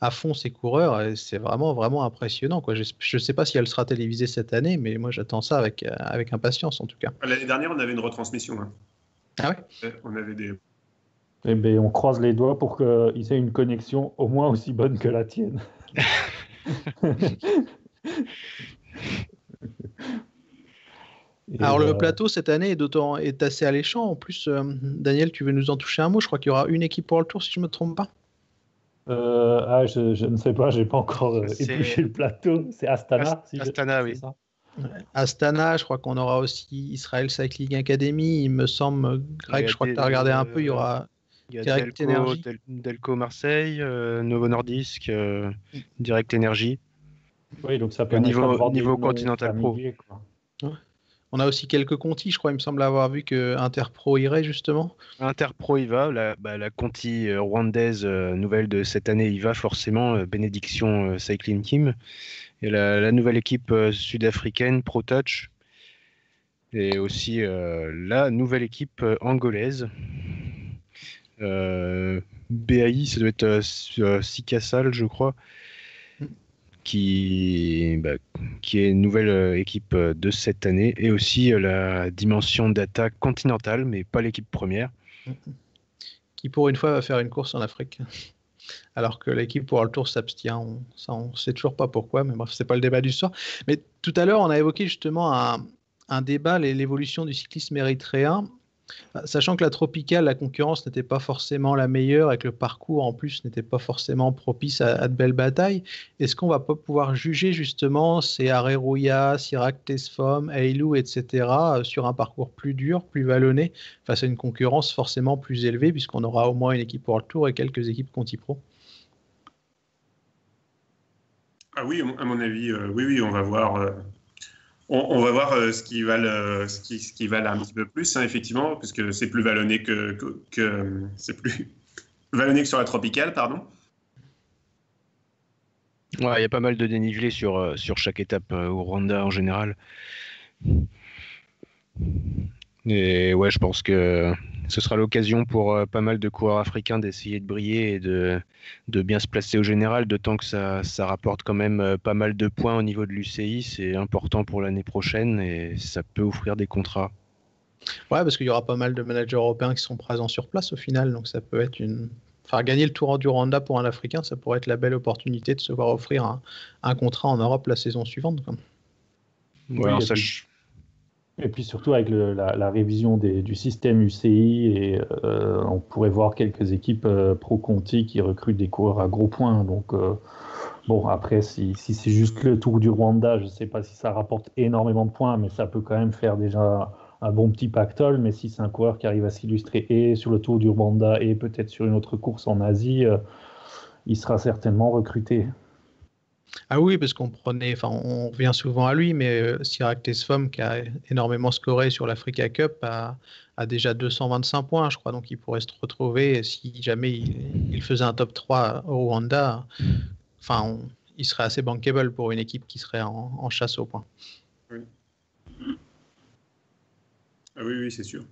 à fond ses coureurs. C'est vraiment, vraiment impressionnant. Quoi. Je ne sais pas si elle sera télévisée cette année, mais moi j'attends ça avec, euh, avec impatience en tout cas. L'année dernière, on avait une retransmission. Hein. Ah ouais? On avait des. Eh ben, on croise les doigts pour qu'ils aient une connexion au moins aussi bonne que la tienne. Alors le euh, plateau cette année est, est assez alléchant. En plus, euh, Daniel, tu veux nous en toucher un mot? Je crois qu'il y aura une équipe pour le tour, si je ne me trompe pas. Euh, ah, je, ne sais pas, j'ai pas encore épluché le plateau. C'est Astana. Astana, oui. Astana, je crois qu'on aura aussi Israel Cycling Academy. Il me semble, Greg, je crois que tu as regardé un peu. Il y aura Direct Delco, Delco Marseille, Novo Nordisk. Direct Energy. Oui, donc ça peut niveau, niveau continental pro. On a aussi quelques contis, je crois, il me semble avoir vu que Interpro irait justement. Interpro y va, la, bah, conti euh, rwandaise euh, nouvelle de cette année y va forcément, euh, Bénédiction Cycling Team. Et la, nouvelle équipe sud-africaine, ProTouch. Et aussi la nouvelle équipe angolaise. BAI, ça doit être Sikassal, je crois qui, bah, qui est une nouvelle euh, équipe euh, de cette année, et aussi euh, la dimension d'attaque continentale, mais pas l'équipe première. Qui pour une fois va faire une course en Afrique. Alors que l'équipe pour le tour s'abstient, on, ça on sait toujours pas pourquoi, mais bref, c'est pas le débat du soir. Mais tout à l'heure, on a évoqué justement un, un débat, l'évolution du cyclisme érythréen. Bah, sachant que la tropicale, la concurrence n'était pas forcément la meilleure et que le parcours en plus n'était pas forcément propice à, de belles batailles, est-ce qu'on va pas pouvoir juger justement ces Areruya, Sirac Tesfom, Eilou, etc. Euh, sur un parcours plus dur, plus vallonné, face à une concurrence forcément plus élevée puisqu'on aura au moins une équipe pour le tour et quelques équipes Conti Pro Ah oui, à mon avis, euh, oui, oui, on va voir. Euh, on, va voir euh, ce qui va ce qui, qui un petit peu plus, hein, effectivement, puisque c'est plus vallonné que, c'est plus vallonné que sur la tropicale, pardon. Il y a pas mal de dénivelé sur, euh, sur chaque étape euh, au Rwanda en général. Et ouais, je pense que ce sera l'occasion pour euh, pas mal de coureurs africains d'essayer de briller et de, de, bien se placer au général, d'autant que ça, ça, rapporte quand même euh, pas mal de points au niveau de l'UCI. C'est important pour l'année prochaine et ça peut offrir des contrats. Ouais, parce qu'il y aura pas mal de managers européens qui sont présents sur place au final, donc ça peut être une. Enfin, gagner le Tour du Rwanda pour un Africain, ça pourrait être la belle opportunité de se voir offrir un, un contrat en Europe la saison suivante. Ouais, ça, et puis surtout avec la, révision du système UCI, et, euh, on pourrait voir quelques équipes euh, pro-Conti qui recrutent des coureurs à gros points. Donc, euh, bon, après, si, c'est juste le Tour du Rwanda, je ne sais pas si ça rapporte énormément de points, mais ça peut quand même faire déjà un bon petit pactole. Mais si c'est un coureur qui arrive à s'illustrer et sur le Tour du Rwanda et peut-être sur une autre course en Asie, il sera certainement recruté. Ah oui, parce qu'on prenait, enfin, on revient souvent à lui, mais euh, Sirac Tesfom, qui a énormément scoré sur l'Africa Cup, a, déjà 225 points, je crois, donc il pourrait se retrouver si jamais il, faisait un top 3 au Rwanda. Enfin, il serait assez bankable pour une équipe qui serait en, chasse aux points. Ah oui, oui, c'est sûr.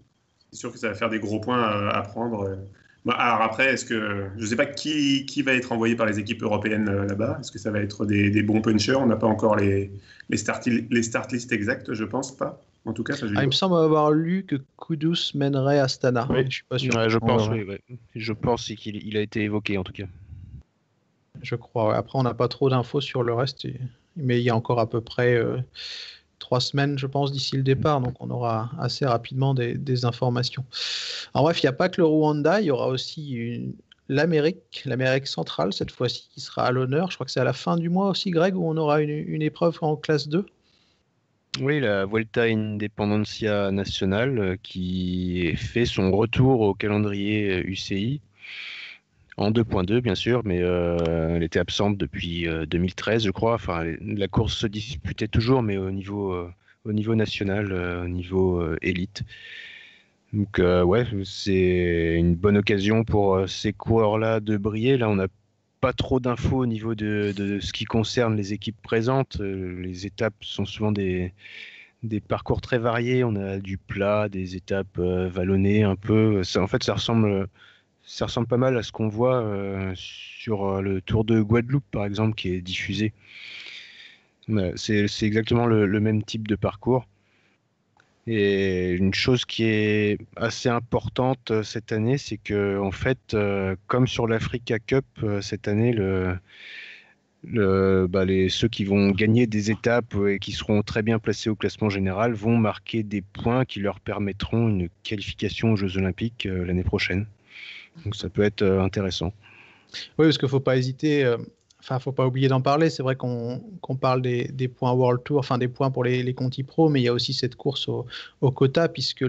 C'est sûr que ça va faire des gros points à, prendre. Bah, alors après, est-ce que je ne sais pas qui, qui, va être envoyé par les équipes européennes euh, là-bas Est-ce que ça va être des, bons punchers? On n'a pas encore les, les, start, les start list exactes, je pense pas. En tout cas, ah, il me semble avoir lu que Kudus mènerait Astana. Oui. Je suis pas sûr. je pense, oui, Je pense qu'il il a été évoqué en tout cas. Je crois. Après, on n'a pas trop d'infos sur le reste, mais il y a encore à peu près. Euh, trois semaines, je pense, d'ici le départ. Donc, on aura assez rapidement des, informations. En bref, il n'y a pas que le Rwanda, il y aura aussi l'Amérique, l'Amérique centrale, cette fois-ci, qui sera à l'honneur. Je crois que c'est à la fin du mois aussi, Greg, où on aura une, épreuve en classe 2. Oui, la Vuelta Independencia Nacional euh, qui fait son retour au calendrier UCI en 2.2 bien sûr, mais euh, elle était absente depuis 2013 euh, je crois. Enfin, la course se disputait toujours, mais au niveau, euh, au niveau national, au niveau élite. Donc ouais, c'est une bonne occasion pour ces coureurs-là de briller. Là, on n'a pas trop d'infos au niveau de, ce qui concerne les équipes présentes. Les étapes sont souvent des, parcours très variés. On a du plat, des étapes vallonnées un peu. En fait, ça ressemble ça ressemble pas mal à ce qu'on voit euh, sur euh, le Tour de Guadeloupe, par exemple, qui est diffusé. C'est exactement le, même type de parcours. Et une chose qui est assez importante euh, cette année, c'est que en fait, euh, comme sur l'Africa Cup cette année, bah, ceux qui vont gagner des étapes et qui seront très bien placés au classement général vont marquer des points qui leur permettront une qualification aux Jeux Olympiques l'année prochaine. Donc ça peut être intéressant. Oui, parce qu'il ne faut pas hésiter enfin, faut pas oublier d'en parler. C'est vrai qu'on parle des, points World Tour, enfin des points pour les, les Conti Pro, mais il y a aussi cette course au, quota puisque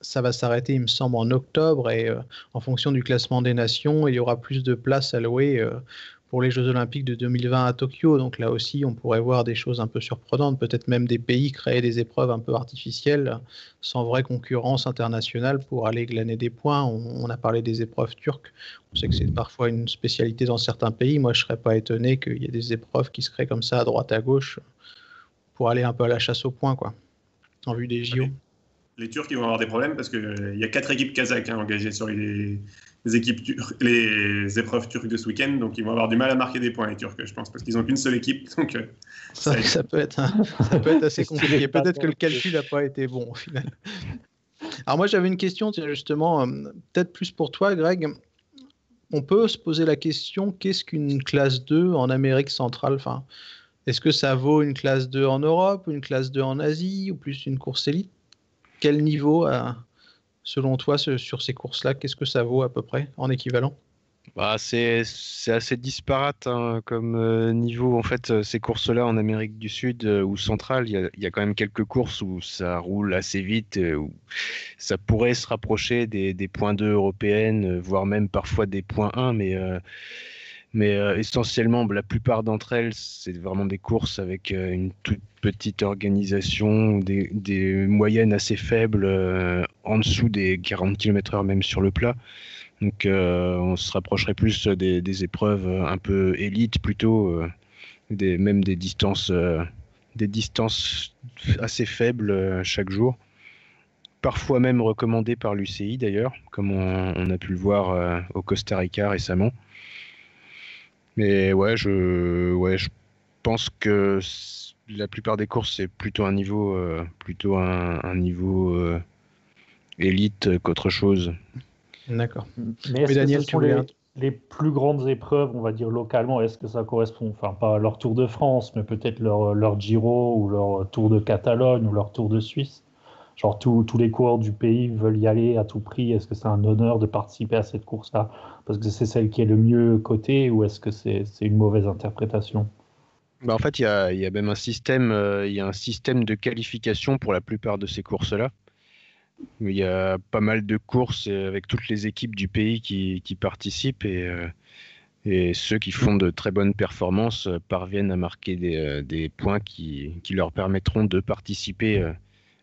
ça va s'arrêter, il me semble, en octobre et euh, en fonction du classement des nations, il y aura plus de places allouées euh, pour les Jeux Olympiques de 2020 à Tokyo. Donc là aussi, on pourrait voir des choses un peu surprenantes, peut-être même des pays créer des épreuves un peu artificielles, sans vraie concurrence internationale pour aller glaner des points. On, a parlé des épreuves turques. On sait que c'est parfois une spécialité dans certains pays. Moi, je ne serais pas étonné qu'il y ait des épreuves qui se créent comme ça à droite à gauche pour aller un peu à la chasse aux points, quoi, en vue des JO. Les Turcs ils vont avoir des problèmes parce qu'il euh, y a quatre équipes kazakhs hein, engagées sur les, les, équipes les épreuves turques de ce week-end, donc ils vont avoir du mal à marquer des points, les Turcs, je pense, parce qu'ils n'ont qu'une seule équipe. Donc, euh, ça, peut être, ça peut être assez compliqué. Peut-être que le calcul n'a pas été bon au final. Alors moi j'avais une question justement, euh, peut-être plus pour toi Greg. On peut se poser la question, qu'est-ce qu'une classe 2 en Amérique centrale? Enfin, Est-ce que ça vaut une classe 2 en Europe, une classe 2 en Asie, ou plus une course élite? Quel niveau selon toi, sur ces courses-là, qu'est-ce que ça vaut à peu près en équivalent? Bah, c'est assez disparate hein, comme euh, niveau. En fait, euh, ces courses-là en Amérique du Sud euh, ou centrale, il y, a quand même quelques courses où ça roule assez vite, où ça pourrait se rapprocher des, points 2 européennes, voire même parfois des points 1, mais mais euh, essentiellement, la plupart d'entre elles, c'est vraiment des courses avec euh, une toute petite organisation, des, moyennes assez faibles, euh, en dessous des 40 km/h même sur le plat. Donc on se rapprocherait plus des, épreuves un peu élites plutôt, des, même des distances, assez faibles chaque jour. Parfois même recommandées par l'UCI d'ailleurs, comme on, a pu le voir au Costa Rica récemment. Mais ouais, je, ouais, je pense que la plupart des courses, c'est plutôt un niveau, euh, plutôt un, niveau euh, élite qu'autre chose. D'accord. Mais, est-ce que ce sont les, plus grandes épreuves, on va dire localement, est-ce que ça correspond, enfin pas à leur Tour de France, mais peut-être leur, leur Giro ou leur Tour de Catalogne ou leur Tour de Suisse? Genre tous les coureurs du pays veulent y aller à tout prix. Est-ce que c'est un honneur de participer à cette course-là? Parce que c'est celle qui est le mieux cotée ou est-ce que c'est une mauvaise interprétation? Bah en fait, il y a, y a, même un système, euh, il y a un système de qualification pour la plupart de ces courses-là. Il y a pas mal de courses avec toutes les équipes du pays qui, qui participent et, euh, et, ceux qui font de très bonnes performances euh, parviennent à marquer des, des points qui, qui, leur permettront de participer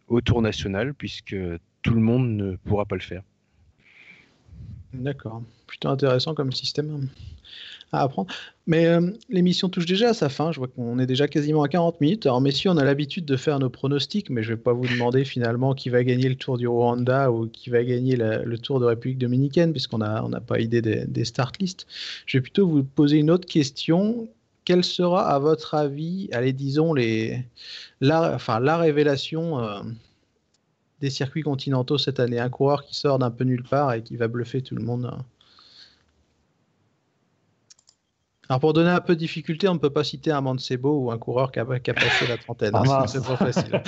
au Tour national puisque tout le monde ne pourra pas le faire. D'accord. Plutôt intéressant comme système à apprendre. Mais euh, l'émission touche déjà à sa fin. Je vois qu'on est déjà quasiment à 40 minutes. Alors, messieurs, on a l'habitude de faire nos pronostics, mais je ne vais pas vous demander finalement qui va gagner le Tour du Rwanda ou qui va gagner le Tour de République dominicaine, puisqu'on n'a pas idée des, des, start lists. Je vais plutôt vous poser une autre question. Quelle sera, à votre avis, allez, disons, les, la, enfin, la révélation euh, des circuits continentaux cette année? Un coureur qui sort d'un peu nulle part et qui va bluffer tout le monde. Alors pour donner un peu de difficulté, on ne peut pas citer un Mancebo ou un coureur qui a, passé la trentaine. Hein, c'est pas facile.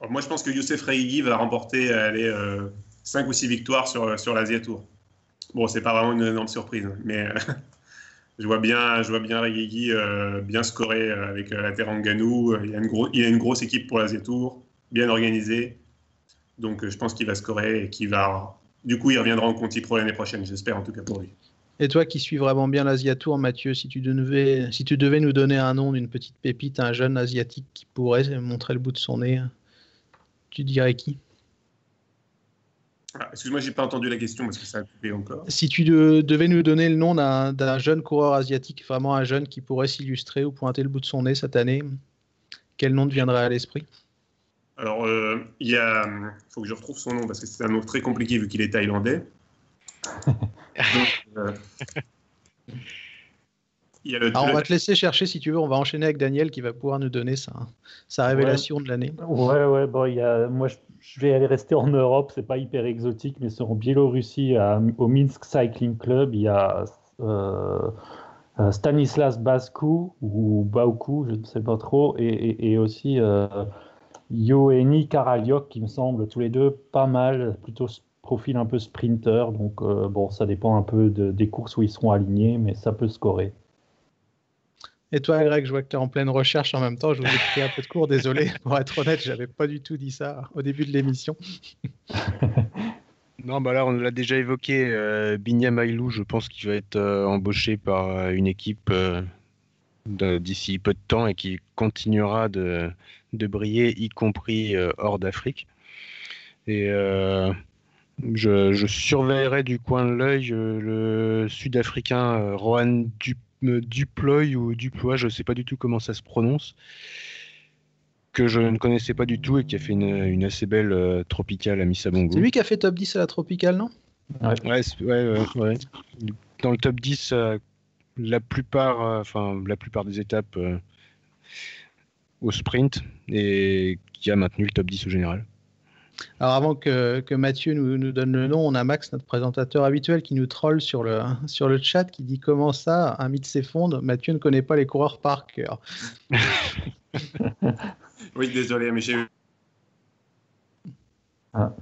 moi, je pense que Youssef Reigi va remporter allez, 5 euh, ou 6 victoires sur, sur l'Asia Tour. Bon, c'est pas vraiment une énorme surprise, mais euh, je vois bien, je vois bien euh, bien scorer euh, avec la Teranganou. Il, y a une il a une grosse équipe pour l'Asia Tour, bien organisée. Donc je pense qu'il va scorer et qu'il va. Du coup, il reviendra en Conti Pro l'année prochaine, j'espère en tout cas pour lui. Et toi qui suis vraiment bien l'Asia Tour, Mathieu, si tu, devais, si tu devais nous donner un nom d'une petite pépite, un jeune asiatique qui pourrait montrer le bout de son nez, tu dirais qui? Ah, excuse-moi, j'ai pas entendu la question parce que ça a coupé encore. Si tu devais nous donner le nom d'un jeune coureur asiatique, vraiment un jeune qui pourrait s'illustrer ou pointer le bout de son nez cette année, quel nom te viendrait à l'esprit? Alors, euh, il faut que je retrouve son nom parce que c'est un nom très compliqué vu qu'il est thaïlandais. Euh, il on va te laisser chercher si tu veux. On va enchaîner avec Daniel qui va pouvoir nous donner sa, sa révélation de l'année. Ouais, ouais. Bon, y a, moi, je, vais aller rester en Europe. C'est pas hyper exotique, mais c'est en Biélorussie, au Minsk Cycling Club. Il y a euh, euh, Stanislas Bascu ou Bauku, je ne sais pas trop, et, aussi euh, Yoeni Karaliok, qui me semble tous les deux pas mal, plutôt profil un peu sprinter. Donc, euh, bon, ça dépend un peu des courses où ils seront alignés, mais ça peut scorer. Et toi, Greg, je vois que tu es en pleine recherche en même temps. Je vous ai pris un peu de cours, désolé. Pour être honnête, j'avais pas du tout dit ça au début de l'émission. non, bah là, on l'a déjà évoqué. Euh, Binyam je pense qu'il va être euh, embauché par euh, une équipe d'ici peu de temps et qui continuera de, briller, y compris hors d'Afrique. Et je, surveillerai du coin de l'œil euh, le Sud-Africain euh, Rohan euh, Duploy ou Duploy, je ne sais pas du tout comment ça se prononce, que je ne connaissais pas du tout et qui a fait une, assez belle tropicale à Missabongo. C'est lui qui a fait top 10 à la tropicale, non? Ouais. Ouais, Dans le top 10, la plupart, enfin la plupart des étapes au sprint et qui a maintenu le top 10 au général. Alors avant que, que Mathieu nous, nous, donne le nom, on a Max, notre présentateur habituel, qui nous troll sur le, sur le chat, qui dit comment ça, un mythe s'effondre, Mathieu ne connaît pas les coureurs par cœur. oui, désolé, mais j'ai... Ah.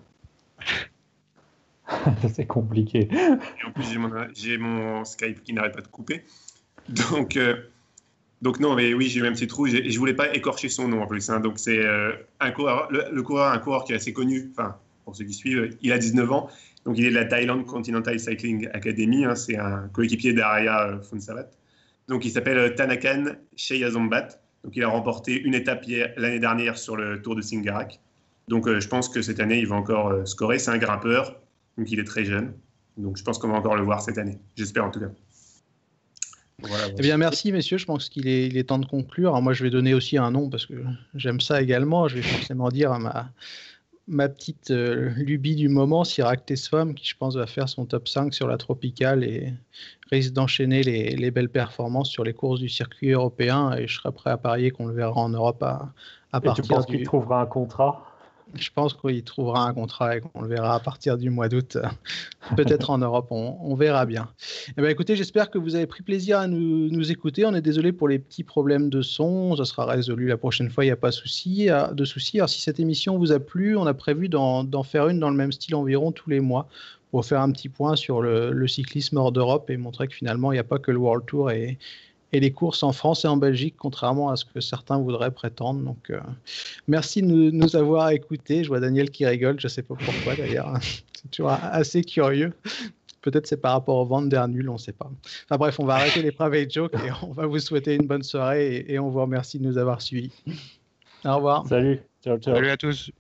C'est compliqué. Et en plus, j'ai mon, Skype qui n'arrête pas de couper. Donc... Euh, donc non, mais oui, j'ai eu un petit. Et je voulais pas écorcher son nom en plus. Hein. Donc c'est euh, un coureur, le, coureur, un coureur qui est assez connu. Enfin, pour ceux qui suivent, il a 19 ans. Donc il est de la Thailand Continental Cycling Academy. Hein. C'est un coéquipier d'Araya euh, Fonsavat. Donc il s'appelle euh, Tanakan Sheyazombat. Donc il a remporté une étape l'année dernière sur le Tour de Singarak. Donc je pense que cette année il va encore scorer. C'est un grimpeur. Donc il est très jeune. Donc je pense qu'on va encore le voir cette année. J'espère en tout cas eh bien, merci, messieurs. Je pense qu'il est, il est, temps de conclure. Alors, moi, je vais donner aussi un nom parce que j'aime ça également. Je vais forcément dire ma, ma petite euh, lubie du moment, Sirac Tesfam, qui je pense va faire son top 5 sur la tropicale et risque d'enchaîner les, les, belles performances sur les courses du circuit européen. Et je serai prêt à parier qu'on le verra en Europe à, à partir tu penses qu'il trouvera un contrat? Je pense qu'il trouvera un contrat et qu'on le verra à partir du mois d'août. Peut-être en Europe, on, verra bien. Eh bien. Écoutez, j'espère que vous avez pris plaisir à nous, écouter. On est désolé pour les petits problèmes de son. Ça sera résolu la prochaine fois, il n'y a pas de souci, euh, de souci. Alors, si cette émission vous a plu, on a prévu d'en faire une dans le même style environ tous les mois pour faire un petit point sur le, le cyclisme hors d'Europe et montrer que finalement, il n'y a pas que le World Tour et, et les courses en France et en Belgique, contrairement à ce que certains voudraient prétendre. Donc, euh, merci de nous, avoir écoutés. Je vois Daniel qui rigole, je ne sais pas pourquoi d'ailleurs. c'est toujours assez curieux. Peut-être c'est par rapport au ventes nul, on ne sait pas. Enfin bref, on va arrêter les private jokes et on va vous souhaiter une bonne soirée et, et on vous remercie de nous avoir suivis. Au revoir. Salut. Ciao, ciao. Salut à tous.